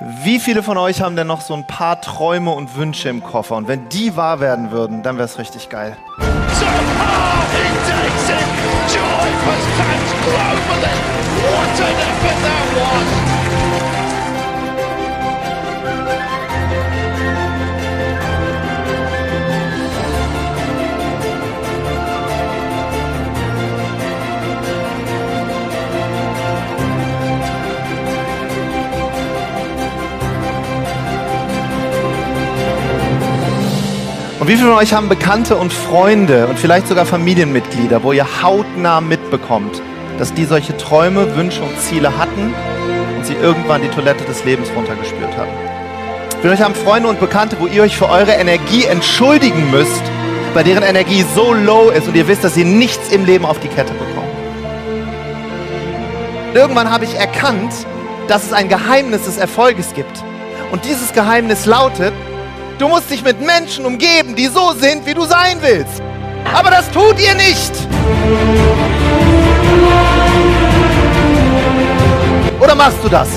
Wie viele von euch haben denn noch so ein paar Träume und Wünsche im Koffer? Und wenn die wahr werden würden, dann wäre es richtig geil. He takes it. Joy Und wie viele von euch haben Bekannte und Freunde und vielleicht sogar Familienmitglieder, wo ihr hautnah mitbekommt, dass die solche Träume, Wünsche und Ziele hatten und sie irgendwann die Toilette des Lebens runtergespürt haben? Wie viele von euch haben Freunde und Bekannte, wo ihr euch für eure Energie entschuldigen müsst, bei deren Energie so low ist und ihr wisst, dass sie nichts im Leben auf die Kette bekommen? Irgendwann habe ich erkannt, dass es ein Geheimnis des Erfolges gibt. Und dieses Geheimnis lautet, Du musst dich mit Menschen umgeben, die so sind, wie du sein willst. Aber das tut ihr nicht. Oder machst du das?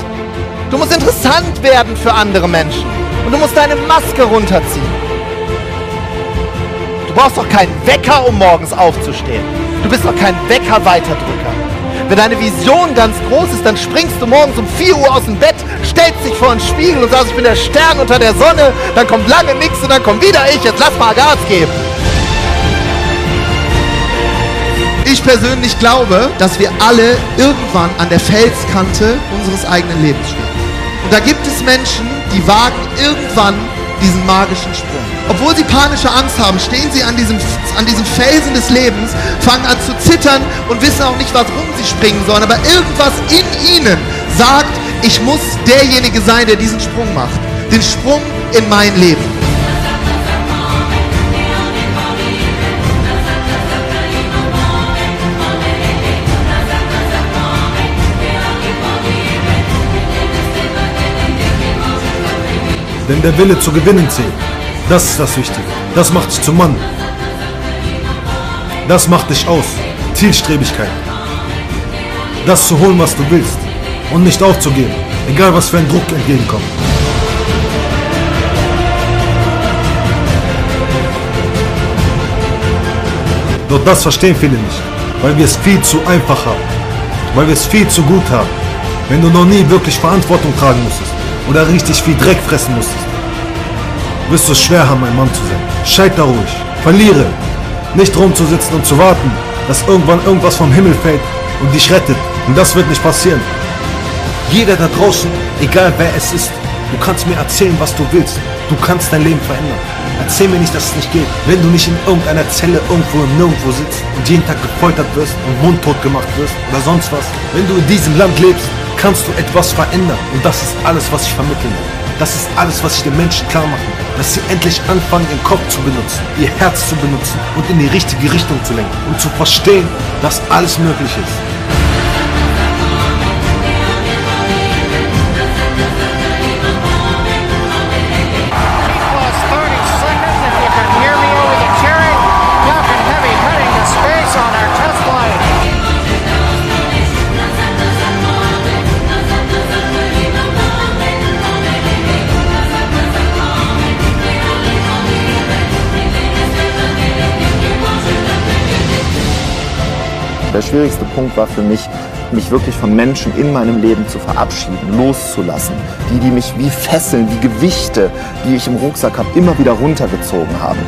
Du musst interessant werden für andere Menschen. Und du musst deine Maske runterziehen. Du brauchst doch keinen Wecker, um morgens aufzustehen. Du bist doch kein Wecker-Weiterdrücker. Wenn deine Vision ganz groß ist, dann springst du morgens um 4 Uhr aus dem Bett, stellst dich vor den Spiegel und sagst, ich bin der Stern unter der Sonne, dann kommt lange nichts und dann kommt wieder ich, jetzt lass mal Gas geben. Ich persönlich glaube, dass wir alle irgendwann an der Felskante unseres eigenen Lebens stehen. Und da gibt es Menschen, die wagen irgendwann diesen magischen Sprung. Obwohl sie panische Angst haben, stehen sie an diesem, an diesem Felsen des Lebens, fangen an zu zittern und wissen auch nicht, warum sie springen sollen. Aber irgendwas in ihnen sagt, ich muss derjenige sein, der diesen Sprung macht. Den Sprung in mein Leben. Denn der Wille zu gewinnen zählt. Das ist das Wichtige. Das macht dich zum Mann. Das macht dich aus. Zielstrebigkeit. Das zu holen, was du willst. Und nicht aufzugeben. Egal was für ein Druck entgegenkommt. Doch das verstehen viele nicht. Weil wir es viel zu einfach haben. Weil wir es viel zu gut haben. Wenn du noch nie wirklich Verantwortung tragen musstest oder richtig viel Dreck fressen musstest, wirst du es schwer haben, ein Mann zu sein. Scheiter ruhig, verliere. Nicht rumzusitzen und zu warten, dass irgendwann irgendwas vom Himmel fällt und dich rettet. Und das wird nicht passieren. Jeder da draußen, egal wer es ist, du kannst mir erzählen, was du willst. Du kannst dein Leben verändern. Erzähl mir nicht, dass es nicht geht. Wenn du nicht in irgendeiner Zelle irgendwo im Nirgendwo sitzt und jeden Tag gefoltert wirst und mundtot gemacht wirst oder sonst was. Wenn du in diesem Land lebst, kannst du etwas verändern. Und das ist alles, was ich vermitteln will. Das ist alles, was ich den Menschen klar machen will. Dass sie endlich anfangen, ihren Kopf zu benutzen, ihr Herz zu benutzen und in die richtige Richtung zu lenken. Und zu verstehen, dass alles möglich ist. Der schwierigste Punkt war für mich, mich wirklich von Menschen in meinem Leben zu verabschieden, loszulassen. Die, die mich wie Fesseln, wie Gewichte, die ich im Rucksack habe, immer wieder runtergezogen haben.